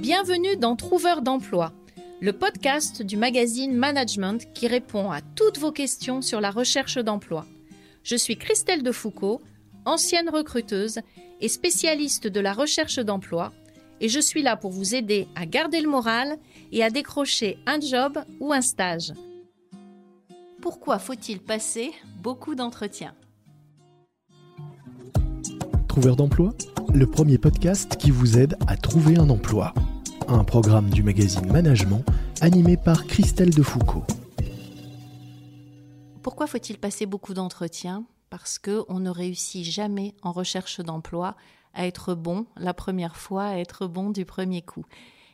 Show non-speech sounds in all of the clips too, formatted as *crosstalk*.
Bienvenue dans Trouveur d'emploi, le podcast du magazine Management qui répond à toutes vos questions sur la recherche d'emploi. Je suis Christelle Defoucault, ancienne recruteuse et spécialiste de la recherche d'emploi, et je suis là pour vous aider à garder le moral et à décrocher un job ou un stage. Pourquoi faut-il passer beaucoup d'entretiens? Trouveur d'emploi, le premier podcast qui vous aide à trouver un emploi. Un programme du magazine Management animé par Christelle Defoucault. Pourquoi faut-il passer beaucoup d'entretiens? Parce qu'on ne réussit jamais en recherche d'emploi à être bon la première fois, à être bon du premier coup.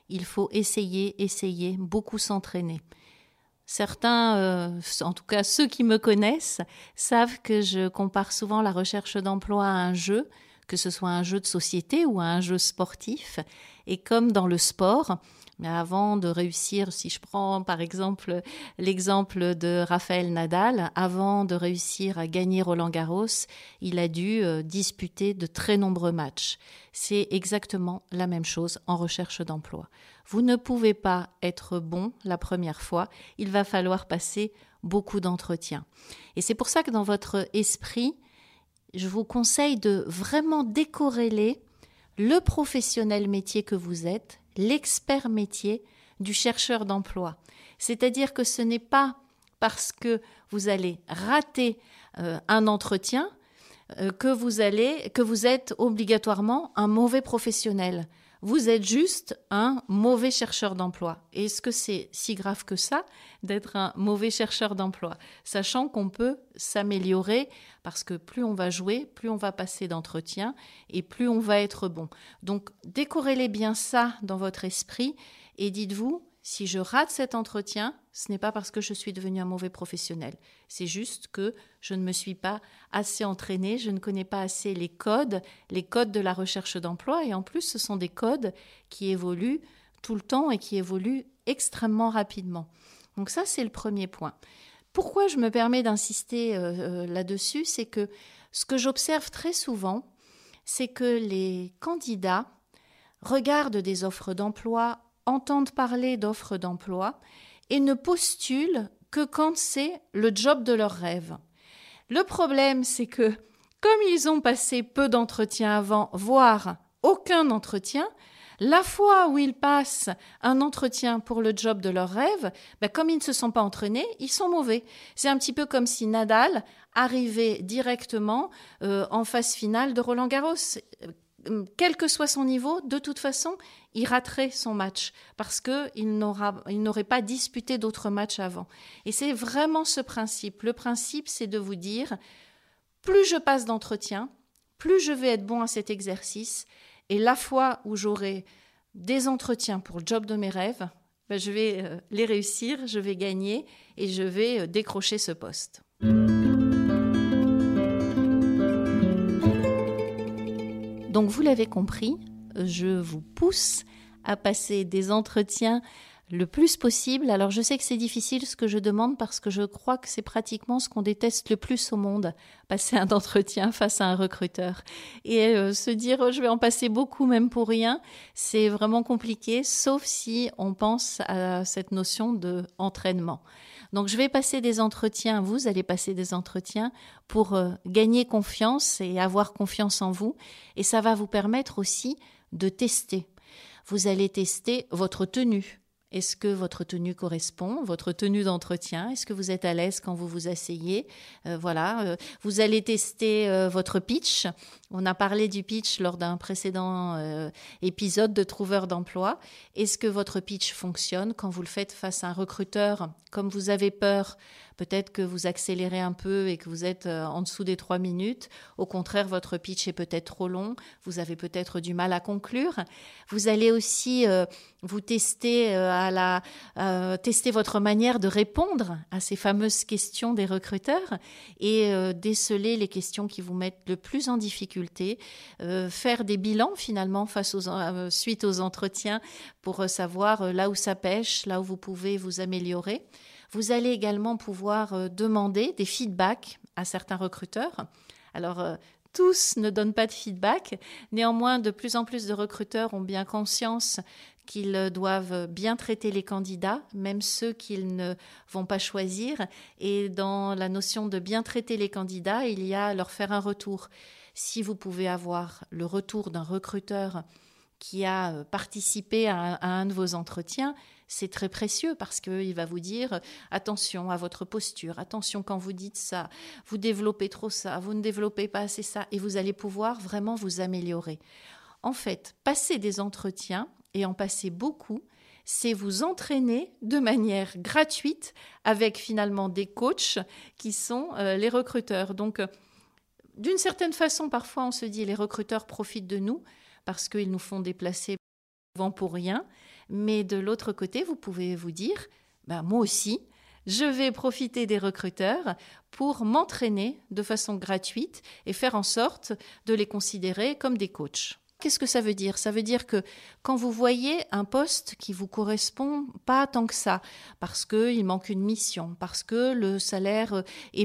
Il faut essayer, essayer, beaucoup s'entraîner. Certains, euh, en tout cas ceux qui me connaissent, savent que je compare souvent la recherche d'emploi à un jeu, que ce soit un jeu de société ou un jeu sportif. Et comme dans le sport, avant de réussir, si je prends par exemple l'exemple de Raphaël Nadal, avant de réussir à gagner Roland Garros, il a dû euh, disputer de très nombreux matchs. C'est exactement la même chose en recherche d'emploi. Vous ne pouvez pas être bon la première fois, il va falloir passer beaucoup d'entretiens. Et c'est pour ça que dans votre esprit, je vous conseille de vraiment décorréler le professionnel métier que vous êtes, l'expert métier du chercheur d'emploi. C'est-à-dire que ce n'est pas parce que vous allez rater euh, un entretien euh, que vous allez que vous êtes obligatoirement un mauvais professionnel. Vous êtes juste un mauvais chercheur d'emploi. Est-ce que c'est si grave que ça d'être un mauvais chercheur d'emploi? Sachant qu'on peut s'améliorer parce que plus on va jouer, plus on va passer d'entretien et plus on va être bon. Donc décorrélez bien ça dans votre esprit et dites-vous, si je rate cet entretien, ce n'est pas parce que je suis devenu un mauvais professionnel. C'est juste que je ne me suis pas assez entraîné, je ne connais pas assez les codes, les codes de la recherche d'emploi. Et en plus, ce sont des codes qui évoluent tout le temps et qui évoluent extrêmement rapidement. Donc ça, c'est le premier point. Pourquoi je me permets d'insister euh, euh, là-dessus C'est que ce que j'observe très souvent, c'est que les candidats regardent des offres d'emploi entendent parler d'offres d'emploi et ne postulent que quand c'est le job de leur rêve. Le problème, c'est que comme ils ont passé peu d'entretiens avant, voire aucun entretien, la fois où ils passent un entretien pour le job de leur rêve, ben comme ils ne se sont pas entraînés, ils sont mauvais. C'est un petit peu comme si Nadal arrivait directement euh, en phase finale de Roland Garros quel que soit son niveau, de toute façon, il raterait son match parce qu'il n'aurait pas disputé d'autres matchs avant. Et c'est vraiment ce principe. Le principe, c'est de vous dire, plus je passe d'entretien, plus je vais être bon à cet exercice, et la fois où j'aurai des entretiens pour le job de mes rêves, ben, je vais euh, les réussir, je vais gagner et je vais euh, décrocher ce poste. Donc vous l'avez compris, je vous pousse à passer des entretiens le plus possible. Alors je sais que c'est difficile ce que je demande parce que je crois que c'est pratiquement ce qu'on déteste le plus au monde, passer un *laughs* entretien face à un recruteur. Et euh, se dire oh, je vais en passer beaucoup même pour rien, c'est vraiment compliqué, sauf si on pense à cette notion de. Donc je vais passer des entretiens, vous allez passer des entretiens pour euh, gagner confiance et avoir confiance en vous. Et ça va vous permettre aussi de tester. Vous allez tester votre tenue. Est-ce que votre tenue correspond, votre tenue d'entretien? Est-ce que vous êtes à l'aise quand vous vous asseyez? Euh, Voilà. Euh, vous allez tester euh, votre pitch. On a parlé du pitch lors d'un précédent épisode de Trouveur d'emploi. Est-ce que votre pitch fonctionne quand vous le faites face à un recruteur? Comme vous avez peur Peut-être que vous accélérez un peu et que vous êtes euh, en dessous des trois minutes. Au contraire, votre pitch est peut-être trop long. Vous avez peut-être du mal à conclure. Vous allez aussi euh, vous tester euh, à la tester votre manière de répondre à ces fameuses questions des recruteurs et déceler les questions qui vous mettent le plus en difficulté. faire des bilans finalement face aux suite aux entretiens pour savoir là où ça pêche, là où vous pouvez vous améliorer. Vous allez également pouvoir euh, demander des feedbacks à certains recruteurs. Alors, euh, tous ne donnent pas de feedback. Néanmoins, de plus en plus de recruteurs ont bien conscience qu'ils doivent bien traiter les candidats, même ceux qu'ils ne vont pas choisir. Et dans la notion de bien traiter les candidats, il y a leur faire un retour. Si vous pouvez avoir le retour d'un recruteur qui a participé à un, de vos entretiens, c'est très précieux parce qu'il va vous dire attention à votre posture, attention quand vous dites ça, vous développez trop ça, vous ne développez pas assez ça, et vous allez pouvoir vraiment vous améliorer. En fait, passer des entretiens et en passer beaucoup, c'est vous entraîner de manière gratuite avec finalement des coachs qui sont euh, les recruteurs. Donc, euh, d'une certaine façon, parfois on se dit les recruteurs profitent de nous parce qu'ils nous font déplacer souvent pour rien. Mais de l'autre côté, vous pouvez vous dire, ben, moi aussi, je vais profiter des recruteurs pour m'entraîner de façon gratuite et faire en sorte de les considérer comme des coachs. Qu'est-ce que ça veut dire? Ça veut dire que quand vous voyez un poste qui vous correspond pas tant que ça, parce qu'il manque une mission, parce que le salaire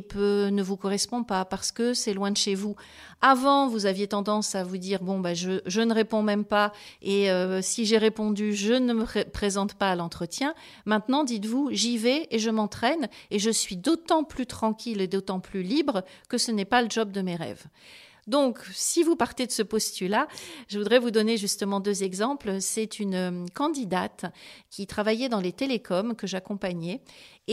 peu, ne vous correspond pas, parce que c'est loin de chez vous. Avant, vous aviez tendance à vous dire bon bah je, je ne réponds même pas et euh, si j'ai répondu, je ne me présente pas à l'entretien. Maintenant, dites-vous j'y vais et je m'entraîne et je suis d'autant plus tranquille et d'autant plus libre que ce n'est pas le job de mes rêves. Donc, si vous partez de ce postulat, je voudrais vous donner justement deux exemples. C'est une euh, candidate qui travaillait dans les télécoms que j'accompagnais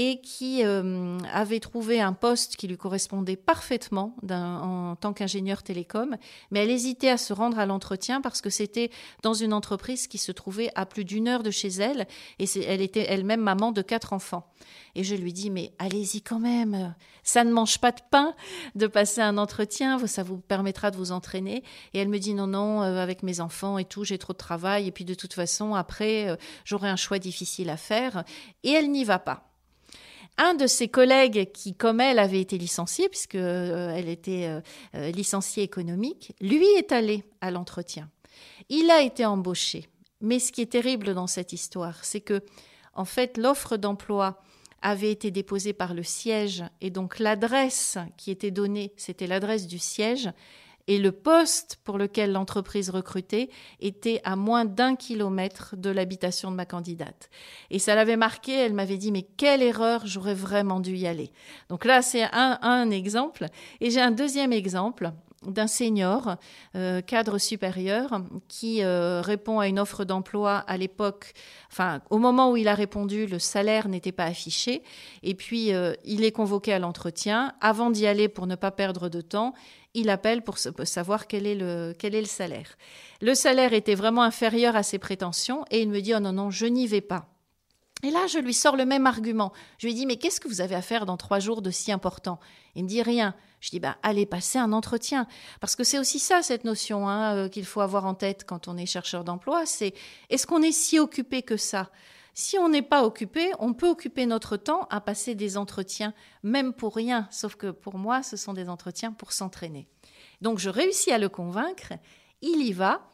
et qui euh, avait trouvé un poste qui lui correspondait parfaitement en tant qu'ingénieur télécom, mais elle hésitait à se rendre à l'entretien parce que c'était dans une entreprise qui se trouvait à plus d'une heure de chez elle et elle était elle-même maman de quatre enfants. Et je lui dis, mais allez-y quand même, ça ne mange pas de pain de passer un entretien, ça vous permettra de vous entraîner. Et elle me dit, non, non, euh, avec mes enfants et tout, j'ai trop de travail, et puis de toute façon, après, euh, j'aurai un choix difficile à faire. Et elle n'y va pas. Un de ses collègues qui, comme elle, avait été licencié, puisque euh, elle était licenciée économique, lui est allé à l'entretien. Il a été embauché. Mais ce qui est terrible dans cette histoire, c'est que, en fait, l'offre d'emploi avait été déposé par le siège et donc l'adresse qui était donnée, c'était l'adresse du siège et le poste pour lequel l'entreprise recrutait était à moins d'un kilomètre de l'habitation de ma candidate. Et ça l'avait marqué, elle m'avait dit mais quelle erreur, j'aurais vraiment dû y aller. Donc là c'est un, exemple. Et j'ai un deuxième exemple d'un senior, euh, cadre supérieur, qui euh, répond à une offre d'emploi à l'époque, enfin au moment où il a répondu, le salaire n'était pas affiché, et puis euh, il est convoqué à l'entretien. Avant d'y aller, pour ne pas perdre de temps, il appelle pour savoir quel est, le, quel est le salaire. Le salaire était vraiment inférieur à ses prétentions, et il me dit, oh non, non, je n'y vais pas. Et là, je lui sors le même argument. Je lui dis, mais qu'est-ce que vous avez à faire dans trois jours de si important? Il me dit rien. Je dis, bah, allez passer un entretien. Parce que c'est aussi ça, cette notion hein, euh, qu'il faut avoir en tête quand on est chercheur d'emploi, c'est est-ce qu'on est si occupé que ça? Si on n'est pas occupé, on peut occuper notre temps à passer des entretiens, même pour rien, sauf que pour moi, ce sont des entretiens pour s'entraîner. Donc je réussis à le convaincre, il y va.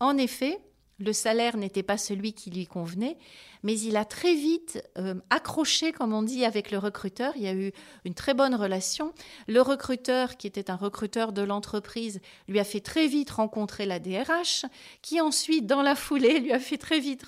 En effet, le salaire n'était pas celui qui lui convenait, mais il a très vite euh, accroché, comme on dit, avec le recruteur. Il y a eu une très bonne relation. Le recruteur, qui était un recruteur de l'entreprise, lui a fait très vite rencontrer la DRH, qui ensuite, dans la foulée, lui a fait très vite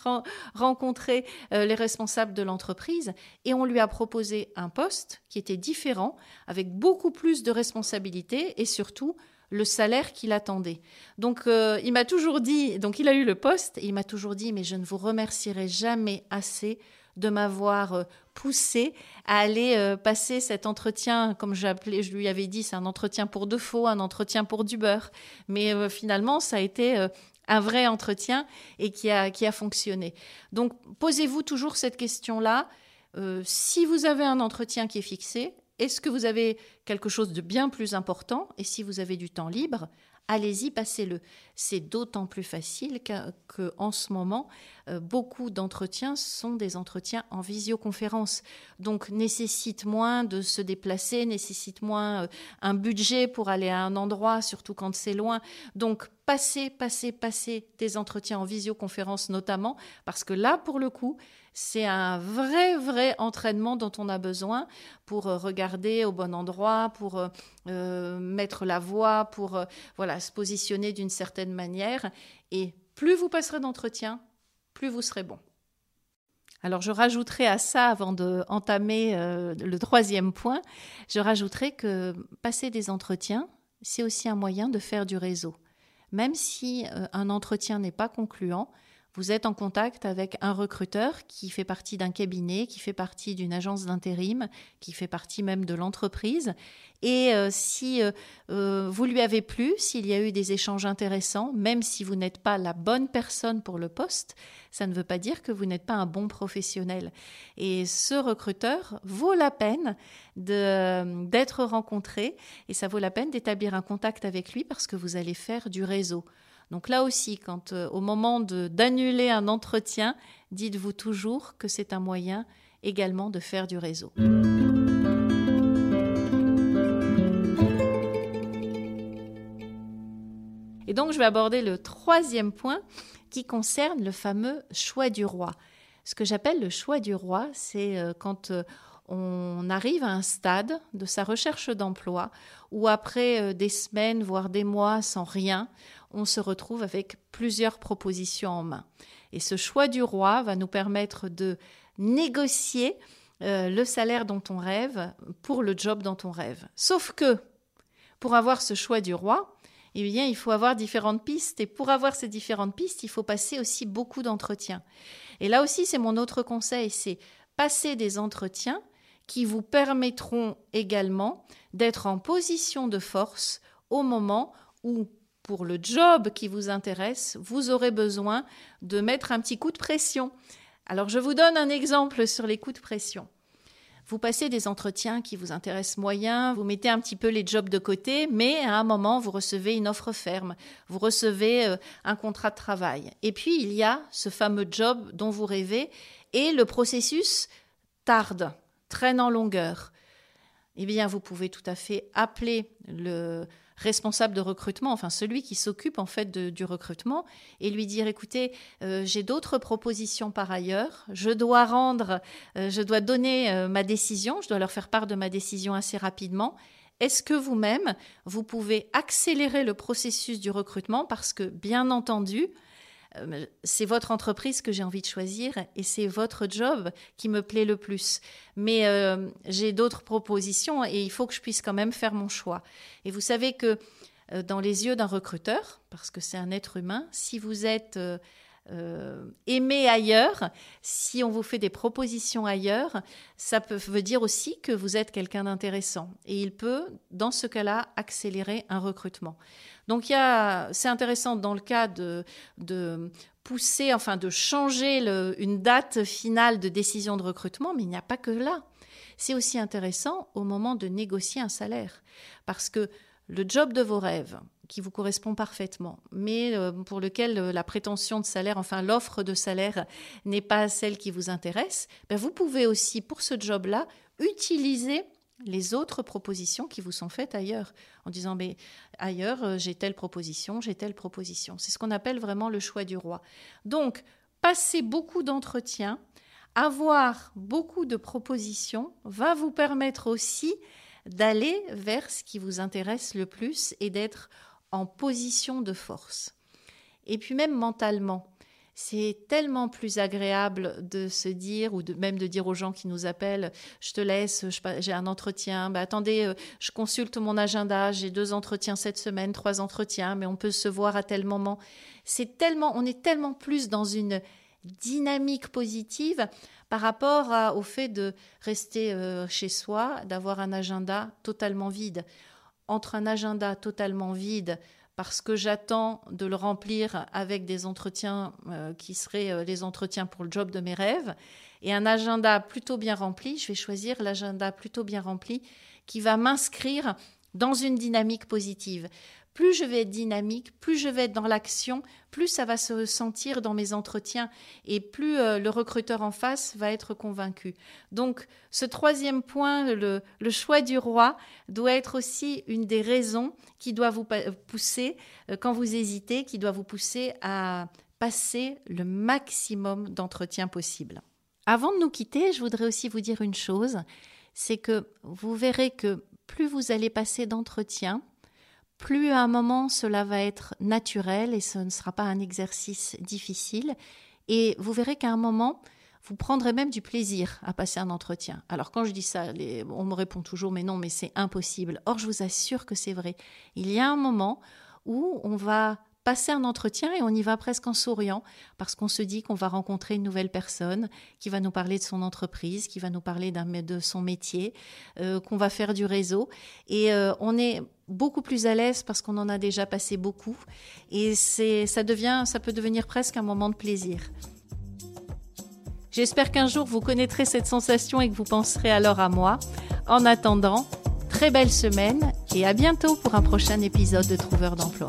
rencontrer euh, les responsables de l'entreprise, et on lui a proposé un poste qui était différent, avec beaucoup plus de responsabilités et surtout le salaire qu'il attendait. Donc euh, il m'a toujours dit, donc il a eu le poste, et il m'a toujours dit, mais je ne vous remercierai jamais assez de m'avoir euh, poussé à aller euh, passer cet entretien, comme je lui avais dit, c'est un entretien pour de faux, un entretien pour du beurre. Mais finalement, ça a été un vrai entretien et qui a, qui a fonctionné. Donc posez-vous toujours cette question-là. si vous avez un entretien qui est fixé, est-ce que vous avez quelque chose de bien plus important? Et si vous avez du temps libre, allez-y, passez-le. C'est d'autant plus facile qu'en ce moment, euh, beaucoup d'entretiens sont des entretiens en visioconférence. Donc, nécessite moins de se déplacer, nécessite moins euh, un budget pour aller à un endroit, surtout quand c'est loin. Donc, passer, passer, passer des entretiens en visioconférence notamment, parce que là, pour le coup, c'est un vrai, vrai entraînement dont on a besoin pour euh, regarder au bon endroit, pour mettre la voix, pour voilà, se positionner d'une certaine manière. Et plus vous passerez d'entretien, plus vous serez bon. Alors je rajouterai à ça, avant d'entamer le troisième point, je rajouterai que passer des entretiens, c'est aussi un moyen de faire du réseau. Même si un entretien n'est pas concluant, vous êtes en contact avec un recruteur qui fait partie d'un cabinet, qui fait partie d'une agence d'intérim, qui fait partie même de l'entreprise. Et euh, si euh, euh, vous lui avez plu, s'il y a eu des échanges intéressants, même si vous n'êtes pas la bonne personne pour le poste, ça ne veut pas dire que vous n'êtes pas un bon professionnel. Et ce recruteur vaut la peine d'être rencontré et ça vaut la peine d'établir un contact avec lui parce que vous allez faire du réseau. Donc là aussi, quand euh, au moment d'annuler un entretien, dites-vous toujours que c'est un moyen également de faire du réseau. Et donc je vais aborder le troisième point qui concerne le fameux choix du roi. Ce que j'appelle le choix du roi, c'est euh, quand euh, on arrive à un stade de sa recherche d'emploi où après des semaines, voire des mois sans rien, on se retrouve avec plusieurs propositions en main. Et ce choix du roi va nous permettre de négocier euh, le salaire dont on rêve pour le job dont on rêve. Sauf que pour avoir ce choix du roi, eh bien, il faut avoir différentes pistes. Et pour avoir ces différentes pistes, il faut passer aussi beaucoup d'entretiens. Et là aussi, c'est mon autre conseil, c'est passer des entretiens qui vous permettront également d'être en position de force au moment où pour le job qui vous intéresse, vous aurez besoin de mettre un petit coup de pression. Alors je vous donne un exemple sur les coups de pression. Vous passez des entretiens qui vous intéressent moyen, vous mettez un petit peu les jobs de côté, mais à un moment, vous recevez une offre ferme, vous recevez euh, un contrat de travail. Et puis, il y a ce fameux job dont vous rêvez, et le processus tarde, traîne en longueur. Eh bien, vous pouvez tout à fait appeler le, responsable de recrutement, enfin celui qui s'occupe en fait du recrutement, et lui dire écoutez, euh, j'ai d'autres propositions par ailleurs, je dois rendre, euh, je dois donner euh, ma décision, je dois leur faire part de ma décision assez rapidement. Est-ce que vous-même, vous pouvez accélérer le processus du recrutement? Parce que, bien entendu, c'est votre entreprise que j'ai envie de choisir et c'est votre job qui me plaît le plus. Mais euh, j'ai d'autres propositions et il faut que je puisse quand même faire mon choix. Et vous savez que euh, dans les yeux d'un recruteur, parce que c'est un être humain, si vous êtes aimé ailleurs, si on vous fait des propositions ailleurs, ça peut, veut dire aussi que vous êtes quelqu'un d'intéressant. Et il peut, dans ce cas-là, accélérer un recrutement. Donc c'est intéressant dans le cas de, pousser, enfin de changer une date finale de décision de recrutement, mais il n'y a pas que là. C'est aussi intéressant au moment de négocier un salaire, parce que le job de vos rêves, qui vous correspond parfaitement, mais euh, pour lequel euh, la prétention de salaire, enfin l'offre de salaire n'est pas celle qui vous intéresse, ben, vous pouvez aussi, pour ce job-là, utiliser les autres propositions qui vous sont faites ailleurs, en disant mais ailleurs euh, j'ai telle proposition, j'ai telle proposition. C'est ce qu'on appelle vraiment le choix du roi. Donc passer beaucoup d'entretiens, avoir beaucoup de propositions va vous permettre aussi d'aller vers ce qui vous intéresse le plus et d'être en position de force. Et puis même mentalement, c'est tellement plus agréable de se dire, ou de, même de dire aux gens qui nous appellent, je te laisse, j'ai un entretien, bah, attendez, euh, je consulte mon agenda, j'ai deux entretiens cette semaine, trois entretiens, mais on peut se voir à tel moment. C'est tellement, on est tellement plus dans une dynamique positive par rapport au fait de rester euh, chez soi, d'avoir un agenda totalement vide. Entre un agenda totalement vide, parce que j'attends de le remplir avec des entretiens euh, qui seraient euh, les entretiens pour le job de mes rêves. Et un agenda plutôt bien rempli, je vais choisir l'agenda plutôt bien rempli qui va m'inscrire dans une dynamique positive. Plus je vais être dynamique, plus je vais être dans l'action, plus ça va se sentir dans mes entretiens et plus euh, le recruteur en face va être convaincu. Donc ce troisième point, le, choix du roi, doit être aussi une des raisons qui doit vous pousser, euh, quand vous hésitez, qui doit vous pousser à passer le maximum d'entretiens possible. Avant de nous quitter, je voudrais aussi vous dire une chose, c'est que vous verrez que plus vous allez passer d'entretiens, plus à un moment cela va être naturel et ce ne sera pas un exercice difficile. Et vous verrez qu'à un moment, vous prendrez même du plaisir à passer un entretien. Alors quand je dis ça, on me répond toujours mais non, mais c'est impossible. Or, je vous assure que c'est vrai. Il y a un moment où on va passer un entretien et on y va presque en souriant parce qu'on se dit qu'on va rencontrer une nouvelle personne qui va nous parler de son entreprise, qui va nous parler de son métier, euh, qu'on va faire du réseau et euh, on est beaucoup plus à l'aise parce qu'on en a déjà passé beaucoup et ça devient ça peut devenir presque un moment de plaisir. J'espère qu'un jour vous connaîtrez cette sensation et que vous penserez alors à moi. En attendant, très belle semaine et à bientôt pour un prochain épisode de Trouveur d'emploi.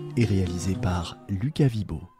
et réalisé par Lucas Vibo.